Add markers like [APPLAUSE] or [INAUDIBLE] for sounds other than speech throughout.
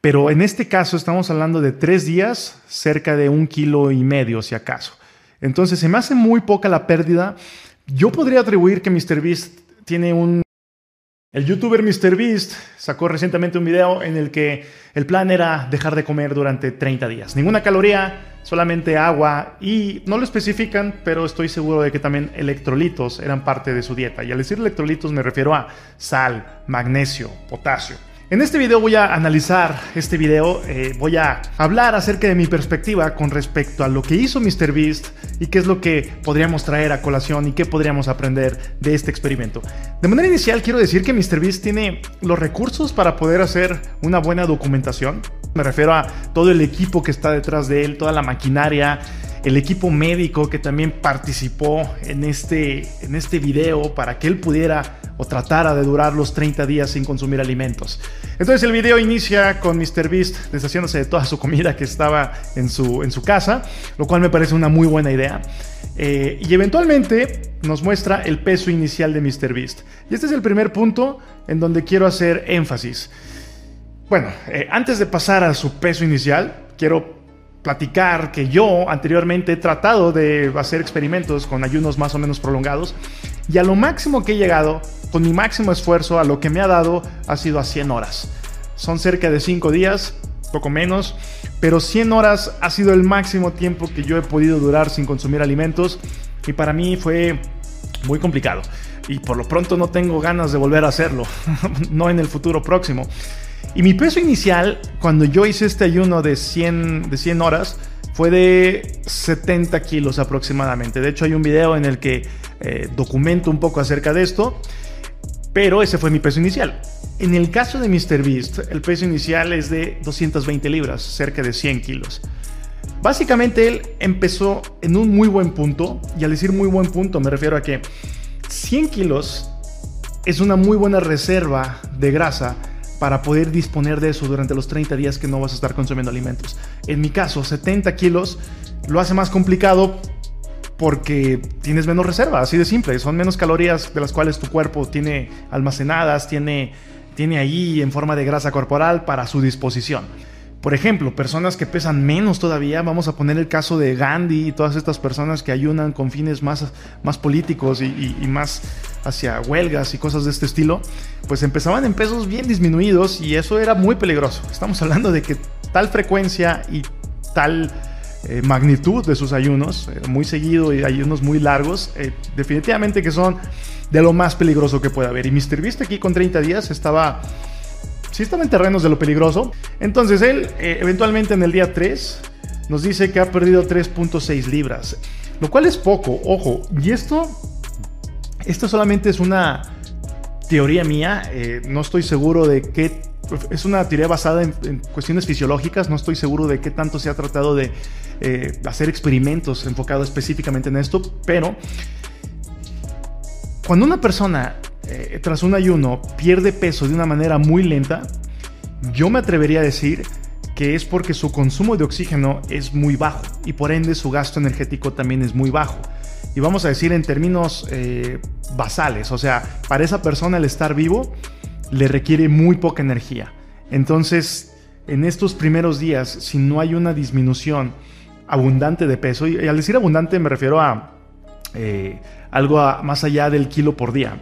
Pero en este caso estamos hablando de tres días, cerca de un kilo y medio, si acaso. Entonces se me hace muy poca la pérdida. Yo podría atribuir que MrBeast tiene un... El youtuber MrBeast sacó recientemente un video en el que el plan era dejar de comer durante 30 días. Ninguna caloría, solamente agua y no lo especifican, pero estoy seguro de que también electrolitos eran parte de su dieta. Y al decir electrolitos me refiero a sal, magnesio, potasio. En este video voy a analizar este video, eh, voy a hablar acerca de mi perspectiva con respecto a lo que hizo MrBeast y qué es lo que podríamos traer a colación y qué podríamos aprender de este experimento. De manera inicial quiero decir que MrBeast tiene los recursos para poder hacer una buena documentación. Me refiero a todo el equipo que está detrás de él, toda la maquinaria, el equipo médico que también participó en este, en este video para que él pudiera o tratara de durar los 30 días sin consumir alimentos. Entonces el video inicia con MrBeast deshaciéndose de toda su comida que estaba en su, en su casa, lo cual me parece una muy buena idea. Eh, y eventualmente nos muestra el peso inicial de MrBeast. Y este es el primer punto en donde quiero hacer énfasis. Bueno, eh, antes de pasar a su peso inicial, quiero platicar que yo anteriormente he tratado de hacer experimentos con ayunos más o menos prolongados y a lo máximo que he llegado con mi máximo esfuerzo a lo que me ha dado ha sido a 100 horas. Son cerca de 5 días, poco menos, pero 100 horas ha sido el máximo tiempo que yo he podido durar sin consumir alimentos y para mí fue muy complicado. Y por lo pronto no tengo ganas de volver a hacerlo, [LAUGHS] no en el futuro próximo. Y mi peso inicial, cuando yo hice este ayuno de 100, de 100 horas, fue de 70 kilos aproximadamente. De hecho, hay un video en el que eh, documento un poco acerca de esto. Pero ese fue mi peso inicial. En el caso de MrBeast, el peso inicial es de 220 libras, cerca de 100 kilos. Básicamente él empezó en un muy buen punto, y al decir muy buen punto me refiero a que 100 kilos es una muy buena reserva de grasa para poder disponer de eso durante los 30 días que no vas a estar consumiendo alimentos. En mi caso, 70 kilos lo hace más complicado porque tienes menos reserva, así de simple. Son menos calorías de las cuales tu cuerpo tiene almacenadas, tiene, tiene ahí en forma de grasa corporal para su disposición. Por ejemplo, personas que pesan menos todavía, vamos a poner el caso de Gandhi y todas estas personas que ayunan con fines más, más políticos y, más hacia huelgas y cosas de este estilo, pues empezaban en pesos bien disminuidos y eso era muy peligroso. Estamos hablando de que tal frecuencia y tal eh, magnitud de sus ayunos, eh, muy seguido y ayunos muy largos, eh, definitivamente que son de lo más peligroso que puede haber. Y MrBeast aquí con 30 días estaba, sí estaba en terrenos de lo peligroso. Entonces él eventualmente en el día 3 nos dice que ha perdido 3.6 libras, lo cual es poco, ojo, y esto, esto solamente es una teoría mía, no estoy seguro de qué es una teoría basada en, cuestiones fisiológicas, no estoy seguro de qué tanto se ha tratado de eh, hacer experimentos enfocados específicamente en esto, pero cuando una persona eh, tras un ayuno pierde peso de una manera muy lenta, yo me atrevería a decir que es porque su consumo de oxígeno es muy bajo y por ende su gasto energético también es muy bajo. Y vamos a decir en términos eh, basales, o sea, para esa persona el estar vivo le requiere muy poca energía. Entonces, en estos primeros días, si no hay una disminución abundante de peso, y al decir abundante me refiero a eh, algo más allá del kilo por día.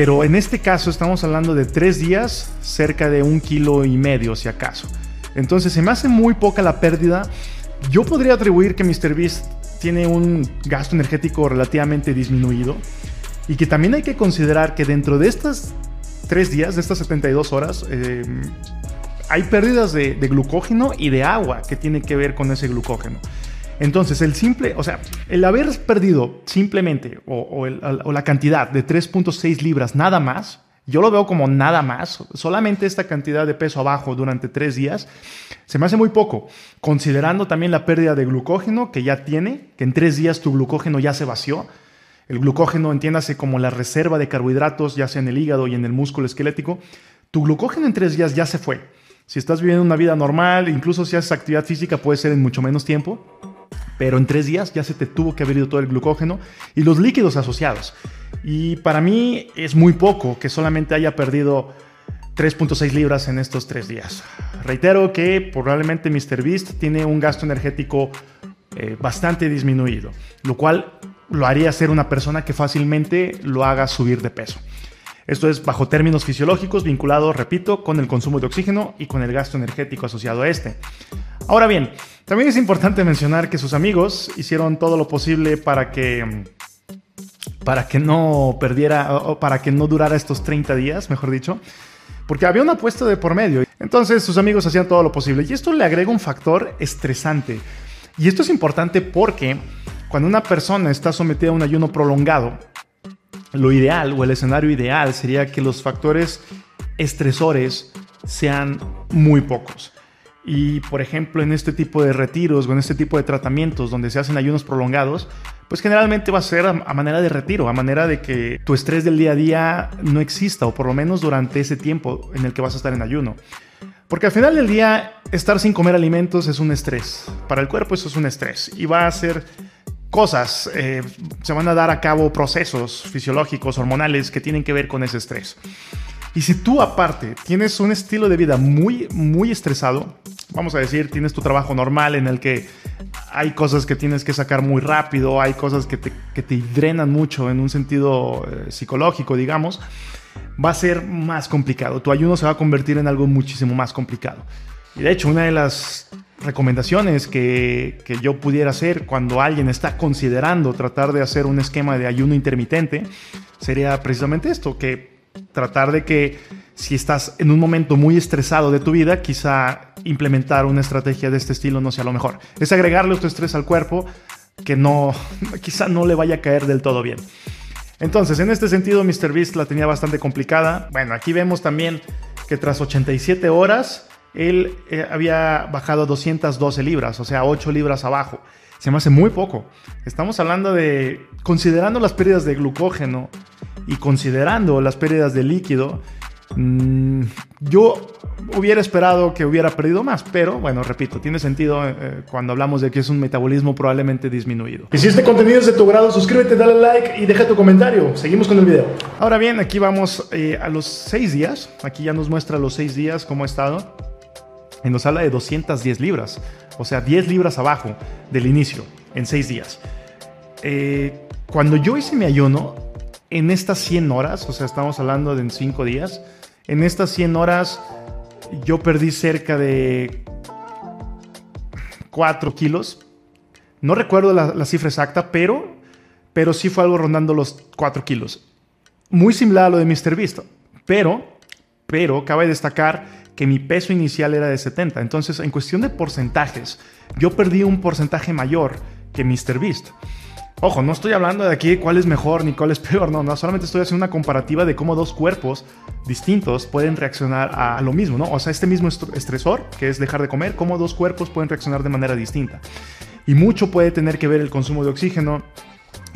Pero en este caso estamos hablando de tres días, cerca de un kilo y medio, si acaso. Entonces se me hace muy poca la pérdida. Yo podría atribuir que MrBeast tiene un gasto energético relativamente disminuido y que también hay que considerar que dentro de estas tres días, de estas 72 horas, eh, hay pérdidas de, glucógeno y de agua que tiene que ver con ese glucógeno. Entonces, el simple, o sea, el haber perdido simplemente o, la cantidad de 3.6 libras nada más, yo lo veo como nada más, solamente esta cantidad de peso abajo durante tres días, se me hace muy poco, considerando también la pérdida de glucógeno que ya tiene, que en tres días tu glucógeno ya se vació, el glucógeno, entiéndase como la reserva de carbohidratos, ya sea en el hígado y en el músculo esquelético, tu glucógeno en tres días ya se fue. Si estás viviendo una vida normal, incluso si haces actividad física, puede ser en mucho menos tiempo, pero en tres días ya se te tuvo que haber ido todo el glucógeno y los líquidos asociados. Y para mí es muy poco que solamente haya perdido 3.6 libras en estos tres días. Reitero que probablemente MrBeast tiene un gasto energético eh, bastante disminuido, lo cual lo haría ser una persona que fácilmente lo haga subir de peso. Esto es bajo términos fisiológicos vinculado, repito, con el consumo de oxígeno y con el gasto energético asociado a este. Ahora bien, también es importante mencionar que sus amigos hicieron todo lo posible para que para que no perdiera o para que no durara estos 30 días, mejor dicho, porque había una apuesta de por medio. Entonces sus amigos hacían todo lo posible y esto le agrega un factor estresante. Y esto es importante porque cuando una persona está sometida a un ayuno prolongado, lo ideal o el escenario ideal sería que los factores estresores sean muy pocos. Y por ejemplo, en este tipo de retiros o en este tipo de tratamientos donde se hacen ayunos prolongados, pues generalmente va a ser a, manera de retiro, a manera de que tu estrés del día a día no exista, o por lo menos durante ese tiempo en el que vas a estar en ayuno. Porque al final del día, estar sin comer alimentos es un estrés. Para el cuerpo eso es un estrés. Y va a ser cosas, eh, se van a dar a cabo procesos fisiológicos, hormonales que tienen que ver con ese estrés. Y si tú aparte tienes un estilo de vida muy, muy estresado, vamos a decir, tienes tu trabajo normal en el que hay cosas que tienes que sacar muy rápido, hay cosas que te, que te drenan mucho en un sentido eh, psicológico, digamos, va a ser más complicado. Tu ayuno se va a convertir en algo muchísimo más complicado. Y de hecho, una de las recomendaciones que, que, yo pudiera hacer cuando alguien está considerando tratar de hacer un esquema de ayuno intermitente sería precisamente esto, que tratar de que si estás en un momento muy estresado de tu vida, quizá implementar una estrategia de este estilo no sea lo mejor. Es agregarle otro estrés al cuerpo que no, [LAUGHS] quizá no le vaya a caer del todo bien. Entonces, en este sentido, MrBeast la tenía bastante complicada. Bueno, aquí vemos también que tras 87 horas, él eh, había bajado 212 libras, o sea, 8 libras abajo. Se me hace muy poco. Estamos hablando de, considerando las pérdidas de glucógeno y considerando las pérdidas de líquido, mm, yo hubiera esperado que hubiera perdido más, pero bueno, repito, tiene sentido eh, eh, cuando hablamos de que es un metabolismo probablemente disminuido. Y si este contenido es de tu grado, suscríbete, dale like y deja tu comentario. Seguimos con el video. Ahora bien, aquí vamos eh, a los seis días. Aquí ya nos muestra los seis días cómo ha estado. Y nos habla de 210 libras, o sea, 10 libras abajo del inicio en seis días. cuando yo hice mi ayuno, en estas 100 horas, o sea, estamos hablando de en 5 días, en estas 100 horas yo perdí cerca de 4 kilos. No recuerdo la, cifra exacta, pero, pero sí fue algo rondando los 4 kilos. Muy similar a lo de MrBeast, pero, pero cabe destacar que mi peso inicial era de 70. Entonces, en cuestión de porcentajes, yo perdí un porcentaje mayor que MrBeast. Ojo, no estoy hablando de aquí cuál es mejor ni cuál es peor, no, no, solamente estoy haciendo una comparativa de cómo dos cuerpos distintos pueden reaccionar a lo mismo, ¿no? O sea, este mismo estresor, que es dejar de comer, cómo dos cuerpos pueden reaccionar de manera distinta. Y mucho puede tener que ver el consumo de oxígeno,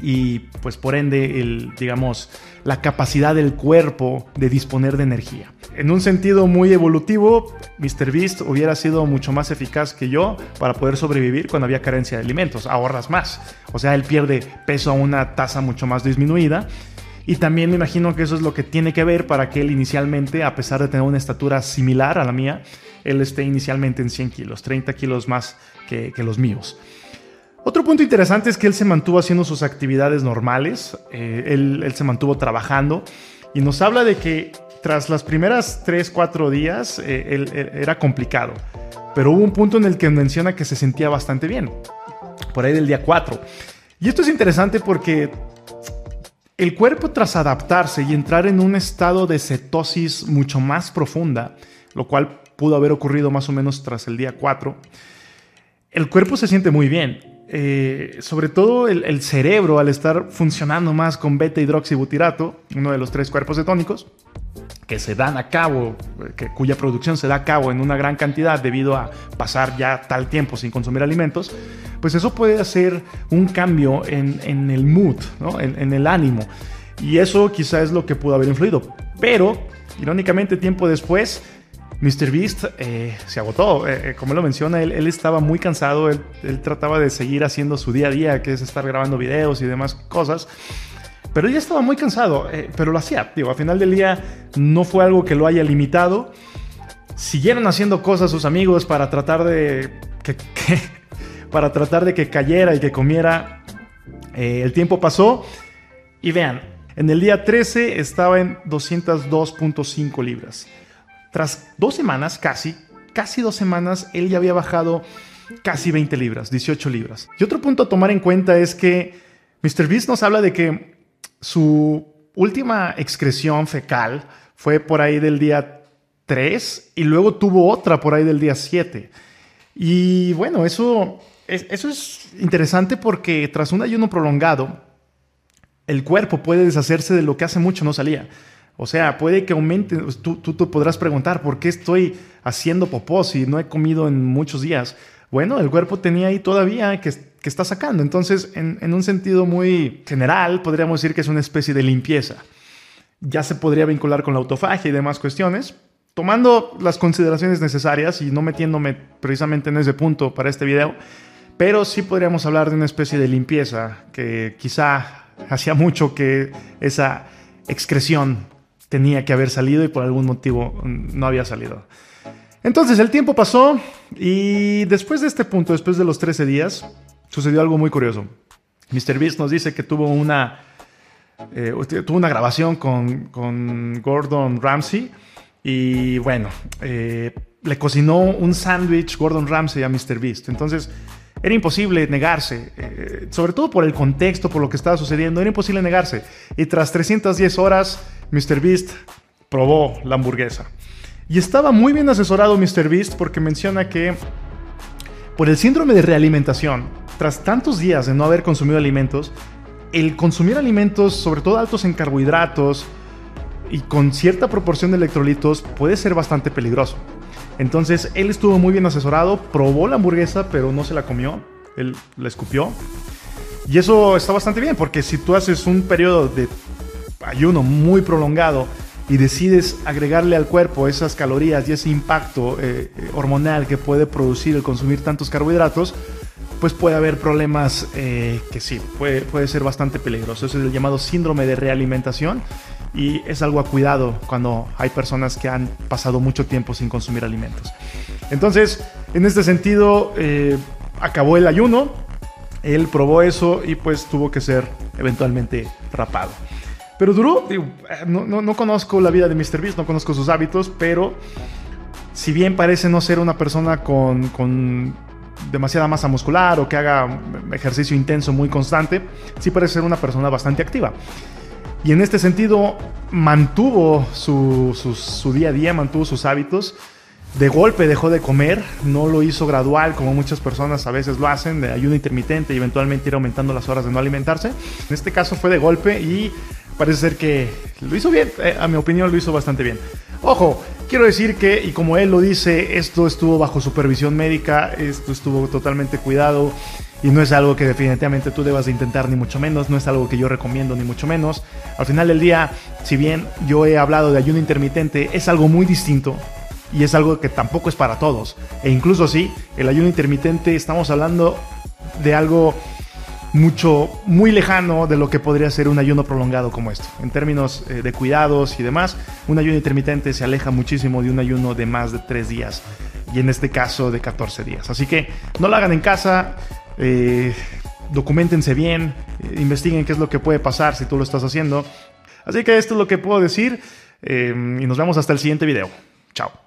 y pues por ende el, digamos, la capacidad del cuerpo de disponer de energía. En un sentido muy evolutivo, MrBeast hubiera sido mucho más eficaz que yo para poder sobrevivir cuando había carencia de alimentos, ahorras más. O sea, él pierde peso a una tasa mucho más disminuida. Y también me imagino que eso es lo que tiene que ver para que él inicialmente, a pesar de tener una estatura similar a la mía, él esté inicialmente en 100 kilos, 30 kilos más que, que los míos. Otro punto interesante es que él se mantuvo haciendo sus actividades normales, eh, él, se mantuvo trabajando y nos habla de que tras las primeras 3, 4 días eh, él, era complicado, pero hubo un punto en el que menciona que se sentía bastante bien, por ahí del día 4. Y esto es interesante porque el cuerpo tras adaptarse y entrar en un estado de cetosis mucho más profunda, lo cual pudo haber ocurrido más o menos tras el día 4, el cuerpo se siente muy bien eh, sobre todo el, cerebro al estar funcionando más con beta hidroxibutirato, uno de los tres cuerpos cetónicos, que se dan a cabo, que, cuya producción se da a cabo en una gran cantidad debido a pasar ya tal tiempo sin consumir alimentos, pues eso puede hacer un cambio en, el mood, en, en el ánimo. Y eso quizá es lo que pudo haber influido. Pero, irónicamente, tiempo después, Mr. Beast eh, se agotó, eh, eh, como él lo menciona, él, estaba muy cansado, él, trataba de seguir haciendo su día a día, que es estar grabando videos y demás cosas, Pero ya estaba muy cansado, eh, pero lo hacía. Digo, a final del día no fue algo que lo haya limitado. Siguieron haciendo cosas sus amigos para tratar de que, [LAUGHS] para tratar de que cayera y que comiera. Eh, el tiempo pasó y vean, en el día 13 estaba en 202.5 libras. Tras dos semanas, casi, casi dos semanas, él ya había bajado casi 20 libras, 18 libras. Y otro punto a tomar en cuenta es que Mr. Beast nos habla de que su última excreción fecal fue por ahí del día 3 y luego tuvo otra por ahí del día 7. Y bueno, eso, eso es interesante porque tras un ayuno prolongado, el cuerpo puede deshacerse de lo que hace mucho no salía. O sea, puede que aumente, tú, tú, podrás preguntar, ¿por qué estoy haciendo popó si no he comido en muchos días? Bueno, el cuerpo tenía ahí todavía que, que está sacando. Entonces, en, en, un sentido muy general, podríamos decir que es una especie de limpieza. Ya se podría vincular con la autofagia y demás cuestiones. Tomando las consideraciones necesarias y no metiéndome precisamente en ese punto para este video, pero sí podríamos hablar de una especie de limpieza que quizá hacía mucho que esa excreción tenía que haber salido y por algún motivo no había salido. Entonces el tiempo pasó y después de este punto, después de los 13 días, sucedió algo muy curioso. Mr. Beast nos dice que tuvo una, eh, tuvo una grabación con, con, Gordon Ramsay y bueno, eh, le cocinó un sándwich Gordon Ramsay a Mr. Beast. Entonces era imposible negarse, eh, sobre todo por el contexto, por lo que estaba sucediendo, era imposible negarse. Y tras 310 horas, Mr. Beast probó la hamburguesa. Y estaba muy bien asesorado Mr. Beast porque menciona que por el síndrome de realimentación, tras tantos días de no haber consumido alimentos, el consumir alimentos, sobre todo altos en carbohidratos y con cierta proporción de electrolitos, puede ser bastante peligroso. Entonces él estuvo muy bien asesorado, probó la hamburguesa, pero no se la comió, él la escupió. Y eso está bastante bien, porque si tú haces un periodo de ayuno muy prolongado y decides agregarle al cuerpo esas calorías y ese impacto eh, eh, hormonal que puede producir el consumir tantos carbohidratos, pues puede haber problemas eh, que sí, puede, puede ser bastante peligroso. Eso es el llamado síndrome de realimentación y es algo a cuidado cuando hay personas que han pasado mucho tiempo sin consumir alimentos. Entonces, en este sentido, eh, acabó el ayuno, él probó eso y pues tuvo que ser eventualmente rapado. Pero duró, no, no, conozco la vida de Mr. Beast, no conozco sus hábitos, pero si bien parece no ser una persona con demasiada masa muscular o que haga ejercicio intenso muy constante, sí parece ser una persona bastante activa. Y en este sentido mantuvo su, día a día, mantuvo sus hábitos. De golpe dejó de comer, no lo hizo gradual como muchas personas a veces lo hacen, de ayuno intermitente y eventualmente ir aumentando las horas de no alimentarse. En este caso fue de golpe y parece ser que lo hizo bien, eh, a mi opinión lo hizo bastante bien. Ojo, quiero decir que, y como él lo dice, esto estuvo bajo supervisión médica, esto estuvo totalmente cuidado y no es algo que definitivamente tú debas de intentar ni mucho menos, no es algo que yo recomiendo ni mucho menos. Al final del día, si bien yo he hablado de ayuno intermitente, es algo muy distinto y es algo que tampoco es para todos. E incluso sí, el ayuno intermitente estamos hablando de algo mucho, muy lejano de lo que podría ser un ayuno prolongado como esto. En términos eh, de cuidados y demás, un ayuno intermitente se aleja muchísimo de un ayuno de más de 3 días y en este caso de 14 días. Así que no lo hagan en casa, eh, documentense bien, eh, investiguen qué es lo que puede pasar si tú lo estás haciendo. Así que esto es lo que puedo decir y nos vemos hasta el siguiente video. Chao.